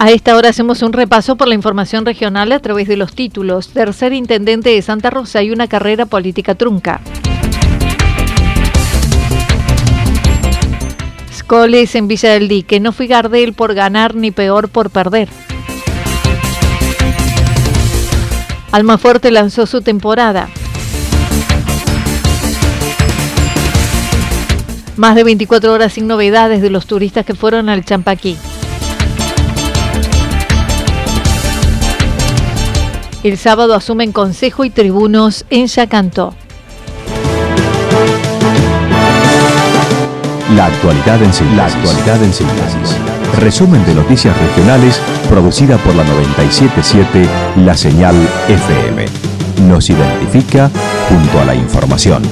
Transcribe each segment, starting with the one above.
A esta hora hacemos un repaso por la información regional a través de los títulos. Tercer intendente de Santa Rosa y una carrera política trunca. Scoles en Villa del Dique. No fui Gardel por ganar ni peor por perder. Almafuerte lanzó su temporada. Más de 24 horas sin novedades de los turistas que fueron al Champaquí. El sábado asumen consejo y tribunos en Yacanto. La actualidad en síntesis. La actualidad en síntesis. Resumen de noticias regionales producida por la 977 La Señal FM. Nos identifica junto a la información.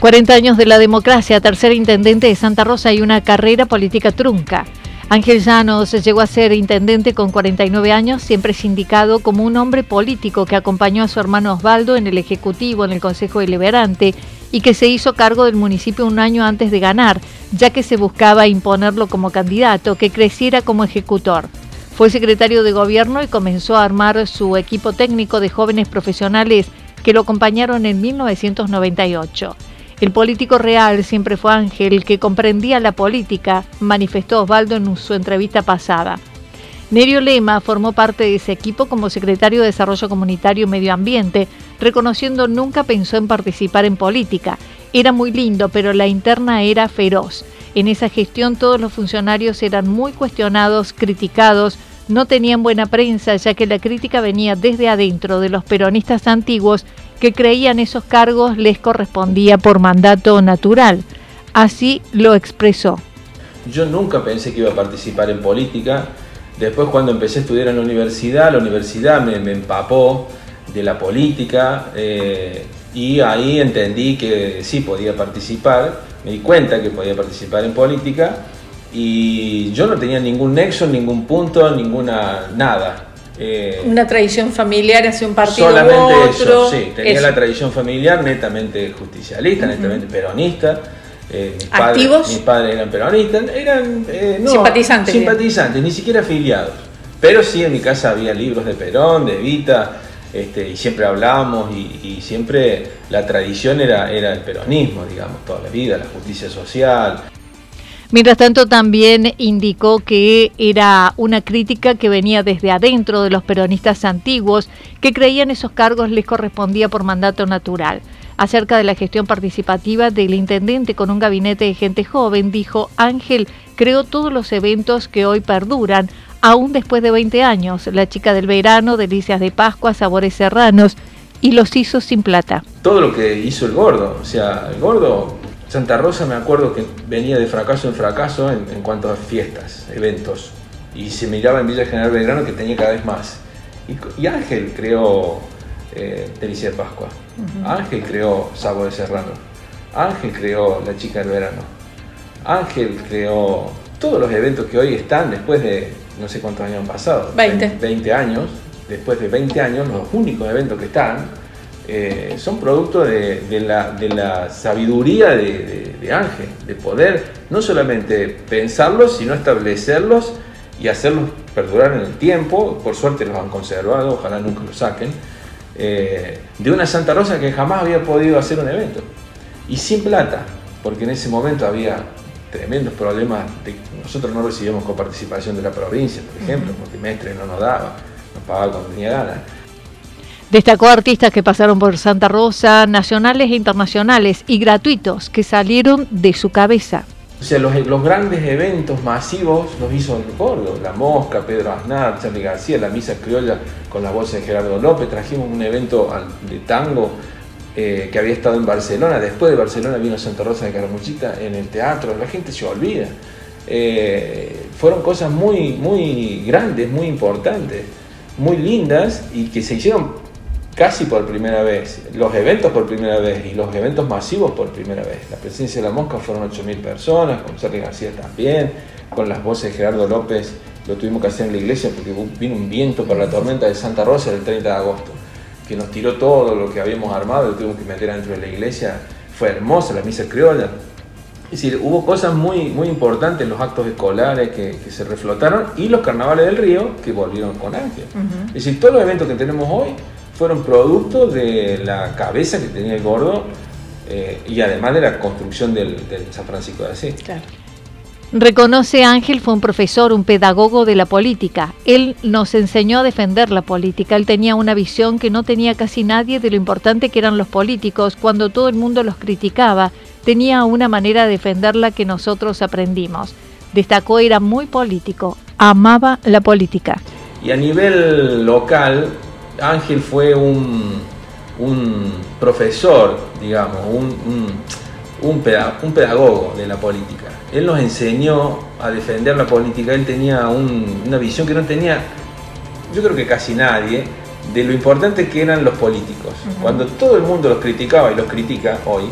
40 años de la democracia, tercer intendente de Santa Rosa y una carrera política trunca. Ángel Llanos llegó a ser intendente con 49 años, siempre sindicado como un hombre político que acompañó a su hermano Osvaldo en el Ejecutivo, en el Consejo Deliberante, y que se hizo cargo del municipio un año antes de ganar, ya que se buscaba imponerlo como candidato, que creciera como ejecutor. Fue secretario de gobierno y comenzó a armar su equipo técnico de jóvenes profesionales que lo acompañaron en 1998. El político real siempre fue Ángel, que comprendía la política, manifestó Osvaldo en su entrevista pasada. Nerio Lema formó parte de ese equipo como secretario de Desarrollo Comunitario y Medio Ambiente, reconociendo nunca pensó en participar en política. Era muy lindo, pero la interna era feroz. En esa gestión todos los funcionarios eran muy cuestionados, criticados, no tenían buena prensa, ya que la crítica venía desde adentro de los peronistas antiguos que creían esos cargos les correspondía por mandato natural. Así lo expresó. Yo nunca pensé que iba a participar en política. Después cuando empecé a estudiar en la universidad, la universidad me, empapó de la política eh, y ahí entendí que sí podía participar, me di cuenta que podía participar en política y yo no tenía ningún nexo, ningún punto, ninguna nada. Eh, Una tradición familiar hacia un partido solamente eso, sí, tenía la tradición familiar netamente justicialista, netamente peronista. Eh, mis, ¿Activos? mis padres eran peronistas, eran eh, simpatizantes. Simpatizantes, ni siquiera afiliados. Pero sí en mi casa había libros de Perón, de Evita, este, y siempre hablábamos y, y, siempre la tradición era, era el peronismo, digamos, toda la vida, la justicia social. Mientras tanto, también indicó que era una crítica que venía desde adentro de los peronistas antiguos, que creían esos cargos les correspondía por mandato natural. Acerca de la gestión participativa del intendente con un gabinete de gente joven, dijo Ángel, creó todos los eventos que hoy perduran, aún después de 20 años. La chica del verano, delicias de Pascua, sabores serranos y los hizo sin plata. Todo lo que hizo el gordo, o sea, el gordo, Santa Rosa me acuerdo que venía de fracaso en fracaso en, cuanto a fiestas, eventos, y se miraba en Villa General Belgrano que tenía cada vez más. Y, Ángel creó eh, Delicia de Pascua, Ángel creó Sabores Serrano, Ángel creó La Chica del Verano, Ángel creó todos los eventos que hoy están después de no sé cuántos años han pasado. 20. 20 años. Después de 20 años, los únicos eventos que están eh, son producto de, la, sabiduría de, Ángel, de poder no solamente pensarlos, sino establecerlos y hacerlos perdurar en el tiempo. Por suerte los han conservado, ojalá nunca los saquen. Eh, de una Santa Rosa que jamás había podido hacer un evento. Y sin plata, porque en ese momento había tremendos problemas. De, nosotros no recibíamos coparticipación de la provincia, por ejemplo, porque Mestre no nos daba, nos pagaba cuando tenía ganas. Destacó artistas que pasaron por Santa Rosa, nacionales e internacionales, y gratuitos, que salieron de su cabeza. O sea, los, los grandes eventos masivos los hizo el gordo, La Mosca, Pedro Aznar, Charlie García, la Misa Criolla con la voz de Gerardo López, trajimos un evento de tango eh, que había estado en Barcelona. Después de Barcelona vino Santa Rosa de Caramuchita en el teatro. La gente se olvida. Eh, fueron cosas muy, muy grandes, muy importantes, muy lindas y que se hicieron casi por primera vez. Los eventos por primera vez y los eventos masivos por primera vez. La presencia de la mosca fueron 8.000 personas, con Sergio García también, con las voces de Gerardo López. Lo tuvimos que hacer en la iglesia porque vino un viento por la tormenta de Santa Rosa el 30 de agosto que nos tiró todo lo que habíamos armado, lo tuvimos que meter dentro de la iglesia. Fue hermosa la misa criolla. Es decir, hubo cosas muy, muy importantes en los actos escolares que, se reflotaron y los carnavales del río que volvieron con Ángel. Es decir, todos los eventos que tenemos hoy fueron producto de la cabeza que tenía el gordo eh, y además de la construcción del, San Francisco de Asís. Claro. Reconoce Ángel fue un profesor, un pedagogo de la política. Él nos enseñó a defender la política. Él tenía una visión que no tenía casi nadie de lo importante que eran los políticos. Cuando todo el mundo los criticaba, tenía una manera de defenderla que nosotros aprendimos. Destacó, era muy político, amaba la política. Y a nivel local, Ángel fue un, profesor, digamos, un, un pedagogo de la política. Él nos enseñó a defender la política, él tenía una visión que no tenía, yo creo que casi nadie, de lo importante que eran los políticos. Cuando todo el mundo los criticaba y los critica hoy,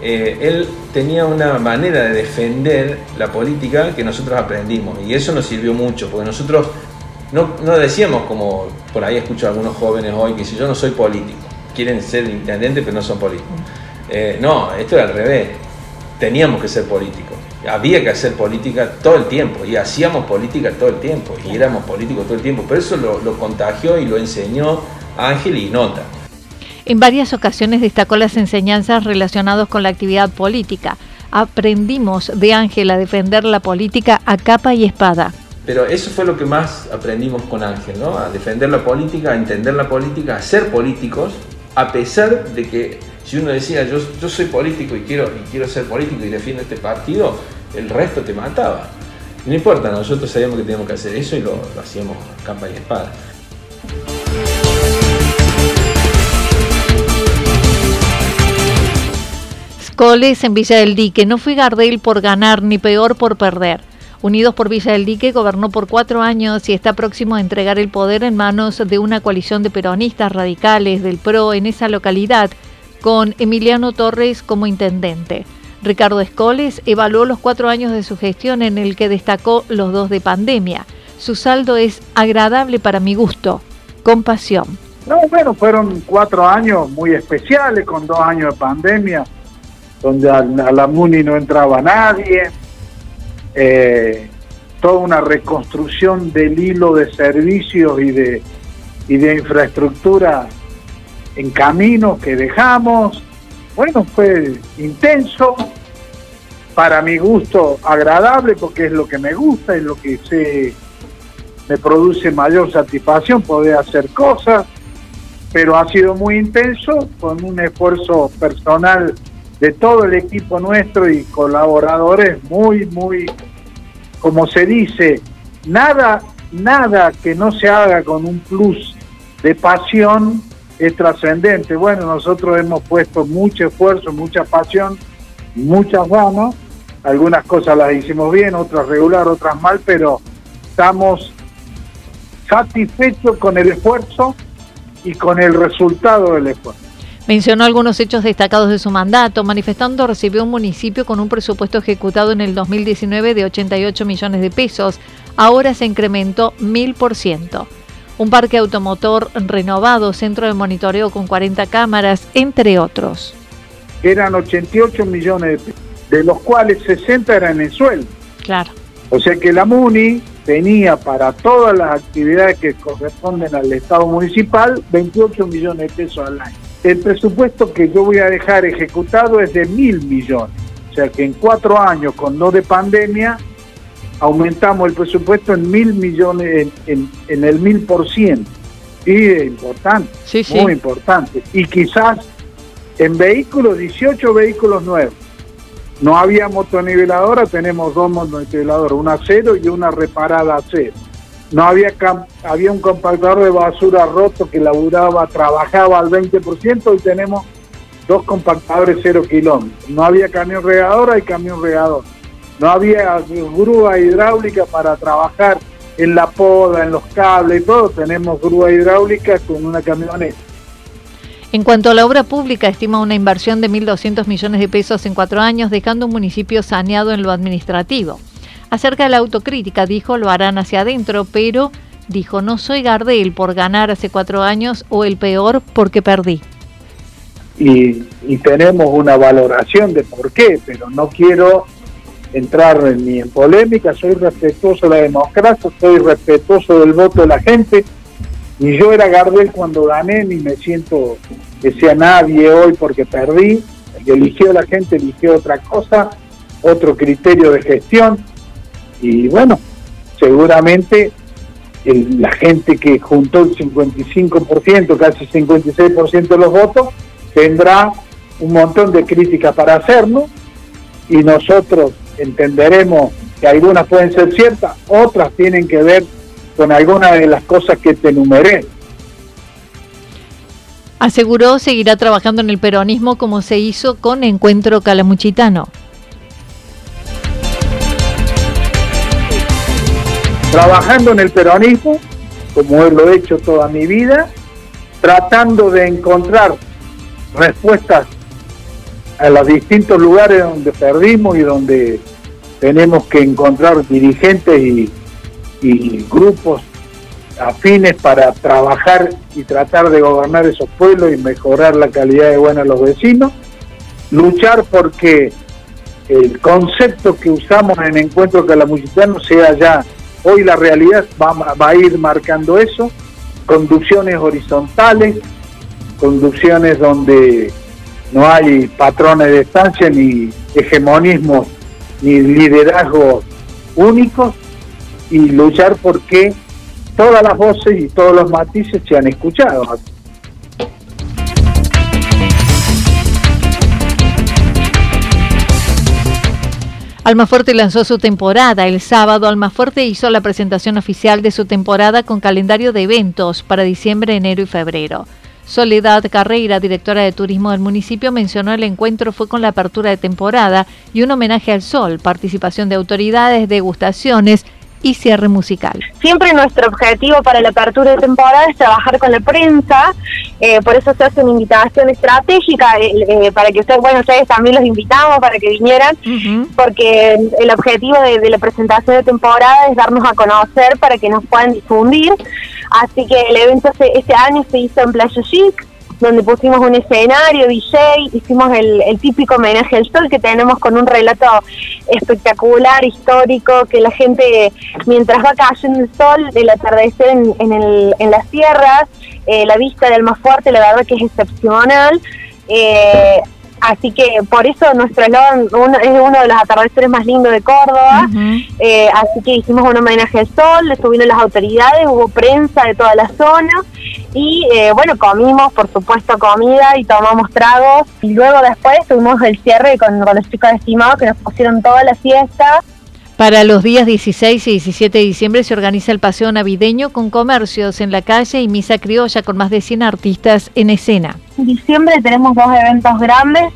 eh, él tenía una manera de defender la política que nosotros aprendimos. Y eso nos sirvió mucho, porque nosotros no, decíamos como por ahí escucho a algunos jóvenes hoy que si yo no soy político, quieren ser intendente pero no son políticos. Eh, no, esto era al revés, teníamos que ser políticos había que hacer política todo el tiempo y hacíamos política todo el tiempo y éramos políticos todo el tiempo. Pero eso lo, contagió y lo enseñó Ángel y Nota. En varias ocasiones destacó las enseñanzas relacionadas con la actividad política. Aprendimos de Ángel a defender la política a capa y espada. Pero eso fue lo que más aprendimos con Ángel, ¿no? A defender la política, a entender la política, a ser políticos, a pesar de que si uno decía yo, soy político y quiero, y quiero ser político y defiendo este partido, el resto te mataba. no importa, nosotros sabíamos que teníamos que hacer eso y lo, hacíamos capa y espada. Coles en Villa del Dique. No fui Gardel por ganar, ni peor por perder. Unidos por Villa del Dique gobernó por cuatro años y está próximo a entregar el poder en manos de una coalición de peronistas radicales del PRO en esa localidad, con Emiliano Torres como intendente. Ricardo Escoles evaluó los cuatro años de su gestión en el que destacó los dos de pandemia. Su saldo es agradable para mi gusto, compasión. No, bueno, fueron cuatro años muy especiales, con dos años de pandemia, donde a, la MUNI no entraba nadie, eh, toda una reconstrucción del hilo de servicios y de, y de infraestructura en camino que dejamos. Bueno, fue intenso, para mi gusto agradable, porque es lo que me gusta, es lo que sé, me produce mayor satisfacción poder hacer cosas, pero ha sido muy intenso, con un esfuerzo personal de todo el equipo nuestro y colaboradores muy, muy, como se dice, nada nada que no se haga con un plus de pasión es trascendente. Bueno, nosotros hemos puesto mucho esfuerzo, mucha pasión, muchas ganas. Algunas cosas las hicimos bien, otras regular, otras mal, pero estamos satisfechos con el esfuerzo y con el resultado del esfuerzo. Mencionó algunos hechos destacados de su mandato, manifestando recibió un municipio con un presupuesto ejecutado en el 2019 de 88 millones de pesos. Ahora se incrementó mil por ciento. Un parque automotor renovado, centro de monitoreo con 40 cámaras, entre otros. Eran 88 millones de pesos, de los cuales 60 eran en sueldo. Claro. O sea que la MUNI tenía para todas las actividades que corresponden al Estado municipal 28 millones de pesos al año. El presupuesto que yo voy a dejar ejecutado es de mil millones. O sea que en cuatro años, con no de pandemia, aumentamos el presupuesto en mil millones, en, el mil por ciento. Y es importante, muy importante. Y quizás en vehículos, 18 vehículos nuevos. No había motoniveladora, tenemos dos motoniveladoras, una a cero y una reparada a cero no había había un compactador de basura roto que laburaba, trabajaba al 20% y tenemos dos compactadores cero kilómetros. No había camión regador, y camión regador. No había grúa hidráulica para trabajar en la poda, en los cables y todo. Tenemos grúa hidráulica con una camioneta. En cuanto a la obra pública, estima una inversión de 1.200 millones de pesos en cuatro años, dejando un municipio saneado en lo administrativo. Acerca de la autocrítica, dijo, lo harán hacia adentro, pero dijo, no soy Gardel por ganar hace cuatro años o el peor porque perdí. Y, tenemos una valoración de por qué, pero no quiero entrar ni en polémica, soy respetuoso de la democracia, soy respetuoso del voto de la gente. Ni yo era Gardel cuando gané, ni me siento que sea nadie hoy porque perdí. El que eligió la gente eligió otra cosa, otro criterio de gestión y bueno, seguramente la gente que juntó el 55%, casi 56% de los votos, tendrá un montón de críticas para hacernos y nosotros entenderemos que algunas pueden ser ciertas, otras tienen que ver con algunas de las cosas que te enumeré. Aseguró seguirá trabajando en el peronismo como se hizo con Encuentro Calamuchitano. Trabajando en el peronismo, como lo he hecho toda mi vida, tratando de encontrar respuestas a los distintos lugares donde perdimos y donde tenemos que encontrar dirigentes y, grupos afines para trabajar y tratar de gobernar esos pueblos y mejorar la calidad de vida de los vecinos, luchar porque el concepto que usamos en Encuentro Calamuchitano sea ya Hoy la realidad va, a ir marcando eso, conducciones horizontales, conducciones donde no hay patrones de estancia ni hegemonismos ni liderazgos únicos y luchar porque todas las voces y todos los matices se han escuchado. Almafuerte lanzó su temporada. El sábado Almafuerte hizo la presentación oficial de su temporada con calendario de eventos para diciembre, enero y febrero. Soledad Carreira, directora de turismo del municipio, mencionó el encuentro fue con la apertura de temporada y un homenaje al sol, participación de autoridades, degustaciones y cierre musical. Siempre nuestro objetivo para la apertura de temporada es trabajar con la prensa, eh, por eso se hace una invitación estratégica eh, eh, para que ustedes, bueno, ustedes también los invitamos para que vinieran, porque el objetivo de, la presentación de temporada es darnos a conocer para que nos puedan difundir. Así que el evento este año se hizo en Playa Chic, donde pusimos un escenario, DJ, hicimos el, típico homenaje al sol que tenemos con un relato espectacular, histórico, que la gente, mientras va cayendo el sol, del atardecer en, en, el, en las sierras, eh, la vista del más fuerte, la verdad que es excepcional. Eh, Así que por eso nuestro eslogan es uno de los atardeceres más lindos de Córdoba. Eh, así que hicimos un homenaje al sol, estuvieron las autoridades, hubo prensa de toda la zona. Y eh, bueno, comimos, por supuesto, comida y tomamos tragos. Y luego después tuvimos el cierre con, los chicos de Estimado que nos pusieron toda la fiesta. Para los días 16 y 17 de diciembre se organiza el paseo navideño con comercios en la calle y misa criolla con más de 100 artistas en escena. En diciembre tenemos dos eventos grandes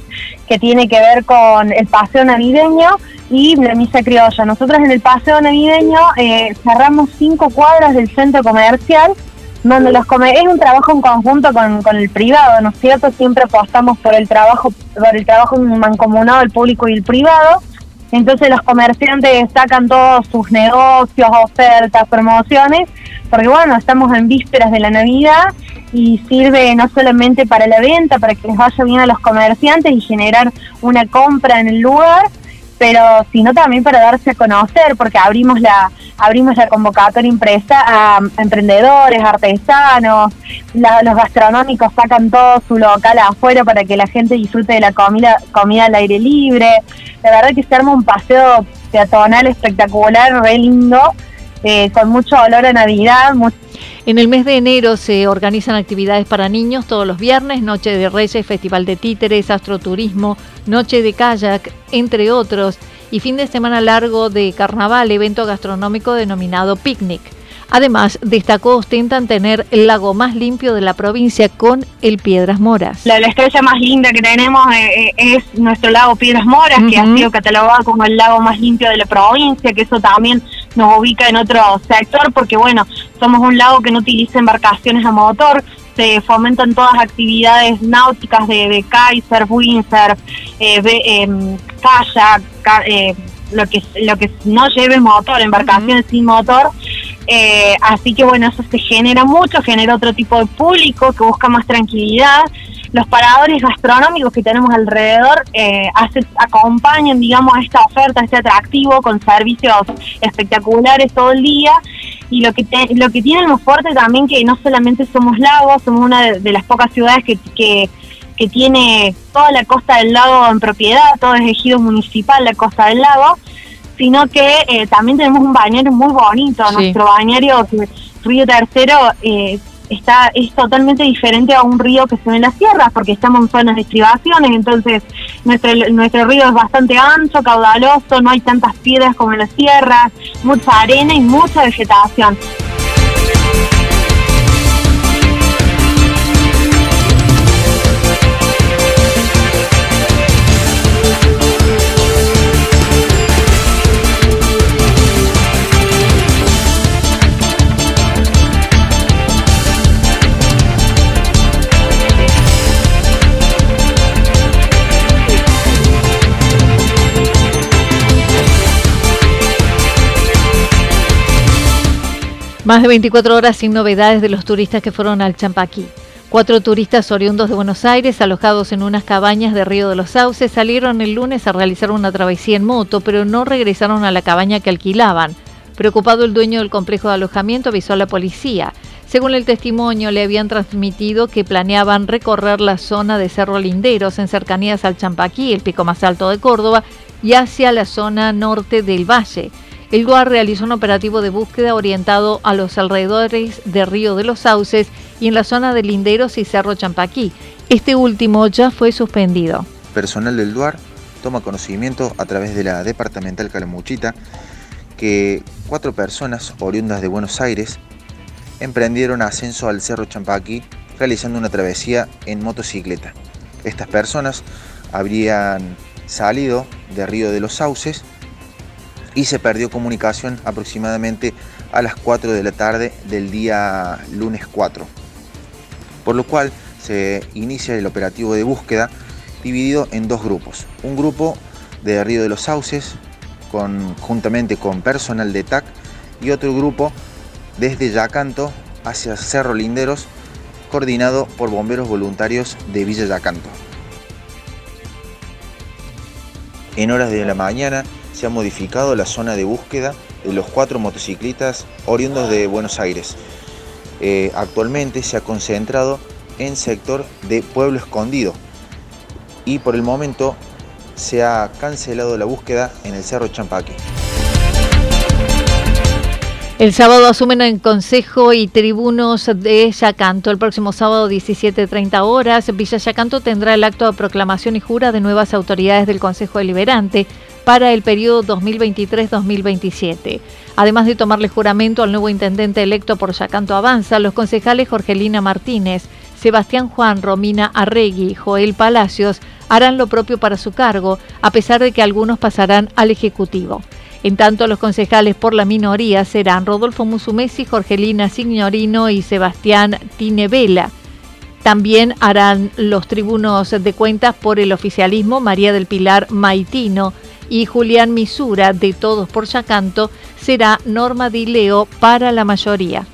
que tiene que ver con el paseo navideño y la misa criolla. Nosotros en el paseo navideño eh, cerramos cinco cuadras del centro comercial donde los es un trabajo en conjunto con, con, el privado, ¿no es cierto? Siempre apostamos por el trabajo, por el trabajo mancomunado del público y el privado entonces los comerciantes sacan todos sus negocios, ofertas, promociones, porque bueno, estamos en vísperas de la Navidad y sirve no solamente para la venta, para que les vaya bien a los comerciantes y generar una compra en el lugar, pero sino también para darse a conocer, porque abrimos la abrimos la convocatoria impresa a emprendedores, artesanos, los gastronómicos sacan todo su local afuera para que la gente disfrute de la comida comida al aire libre. La verdad que se arma un paseo peatonal espectacular, re lindo, eh, con mucho olor a Navidad, en el mes de enero se organizan actividades para niños todos los viernes, Noche de Reyes, Festival de Títeres, Astroturismo, Noche de Kayak, entre otros, y fin de semana largo de carnaval, evento gastronómico denominado Picnic. Además, destacó ostentan tener el lago más limpio de la provincia con el Piedras Moras. La, estrella más linda que tenemos eh, eh, es nuestro lago Piedras Moras, que ha sido catalogado como el lago más limpio de la provincia, que eso también nos ubica en otro sector, porque bueno, somos un lago que no utiliza embarcaciones a motor, se fomentan todas actividades náuticas de, de kitesurf, windsurf, eh, em, kayak, eh, lo que lo que no lleve motor, embarcaciones sin motor. Eh, así que bueno, eso se genera mucho, genera otro tipo de público que busca más tranquilidad. Los paradores gastronómicos que tenemos alrededor eh, acompañan, digamos, esta oferta, este atractivo con servicios espectaculares todo el día. Y lo que lo que tiene muy fuerte también que no solamente somos lagos, somos una de, las pocas ciudades que, que que tiene toda la costa del lago en propiedad, todo es ejido municipal la costa del lago, sino que eh, también tenemos un bañario muy bonito. Nuestro bañario, Río Tercero, eh, está es totalmente diferente a un río que se ve en las sierras, porque estamos en zonas de estribaciones, entonces nuestro, nuestro río es bastante ancho, caudaloso, no hay tantas piedras como en las sierras, mucha arena y mucha vegetación. Más de 24 horas sin novedades de los turistas que fueron al Champaquí. Cuatro turistas oriundos de Buenos Aires, alojados en unas cabañas de Río de los Sauces, salieron el lunes a realizar una travesía en moto, pero no regresaron a la cabaña que alquilaban. Preocupado el dueño del complejo de alojamiento avisó a la policía. Según el testimonio, le habían transmitido que planeaban recorrer la zona de Cerro Linderos en cercanías al Champaquí, el pico más alto de Córdoba, y hacia la zona norte del valle. El GUAR realizó un operativo de búsqueda orientado a los alrededores de Río de los Sauces y en la zona de Linderos y Cerro Champaquí. Este último ya fue suspendido. Personal del DUAR toma conocimiento a través de la departamental Calamuchita que cuatro personas oriundas de Buenos Aires emprendieron ascenso al Cerro Champaquí realizando una travesía en motocicleta. Estas personas habrían salido de Río de los Sauces y se perdió comunicación aproximadamente a las 4 de la tarde del día lunes 4. Por lo cual se inicia el operativo de búsqueda dividido en dos grupos. Un grupo de Río de los Sauces con, juntamente con personal de TAC y otro grupo desde Yacanto hacia Cerro Linderos coordinado por bomberos voluntarios de Villa Yacanto. En horas de la mañana se ha modificado la zona de búsqueda de los cuatro motociclistas oriundos de Buenos Aires. Eh, actualmente se ha concentrado en sector de Pueblo Escondido y por el momento se ha cancelado la búsqueda en el Cerro Champaque. El sábado asumen en Consejo y Tribunos de Yacanto. El próximo sábado 17.30 horas, Villa Yacanto tendrá el acto de proclamación y jura de nuevas autoridades del Consejo Deliberante para el periodo 2023-2027. Además de tomarle juramento al nuevo intendente electo por Yacanto Avanza, los concejales Jorgelina Martínez, Sebastián Juan, Romina Arregui Joel Palacios harán lo propio para su cargo, a pesar de que algunos pasarán al Ejecutivo. En tanto, los concejales por la minoría serán Rodolfo Musumesi, Jorgelina Signorino y Sebastián Tinevela. También harán los tribunos de cuentas por el oficialismo María del Pilar Maitino y Julián Misura de Todos por Yacanto será Norma Dileo para la mayoría.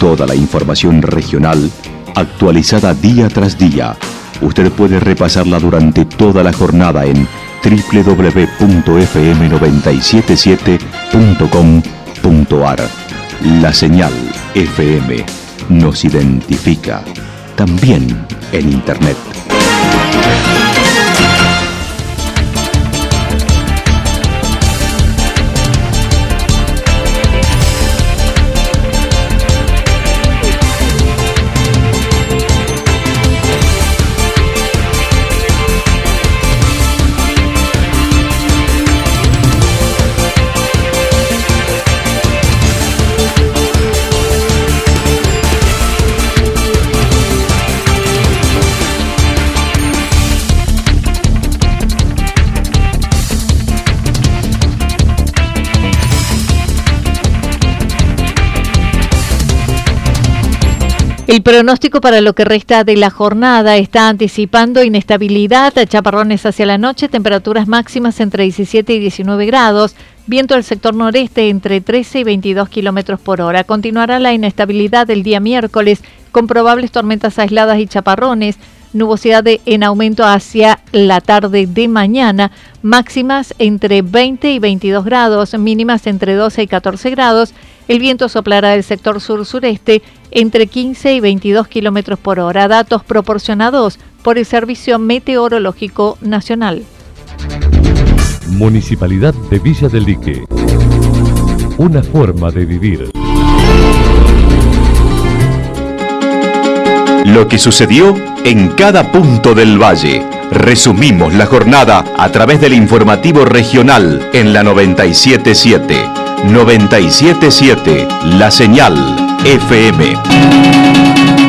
Toda la información regional actualizada día tras día. Usted puede repasarla durante toda la jornada en www.fm977.com.ar. La señal FM nos identifica también en Internet. El pronóstico para lo que resta de la jornada está anticipando inestabilidad, chaparrones hacia la noche, temperaturas máximas entre 17 y 19 grados, viento del sector noreste entre 13 y 22 kilómetros por hora. Continuará la inestabilidad el día miércoles con probables tormentas aisladas y chaparrones nubosidad en aumento hacia la tarde de mañana, máximas entre 20 y 22 grados, mínimas entre 12 y 14 grados. El viento soplará del sector sur-sureste entre 15 y 22 kilómetros por hora, datos proporcionados por el Servicio Meteorológico Nacional. Municipalidad de Villa del Lique. Una forma de vivir. Lo que sucedió en cada punto del valle. Resumimos la jornada a través del informativo regional en la 977. 977 La Señal FM.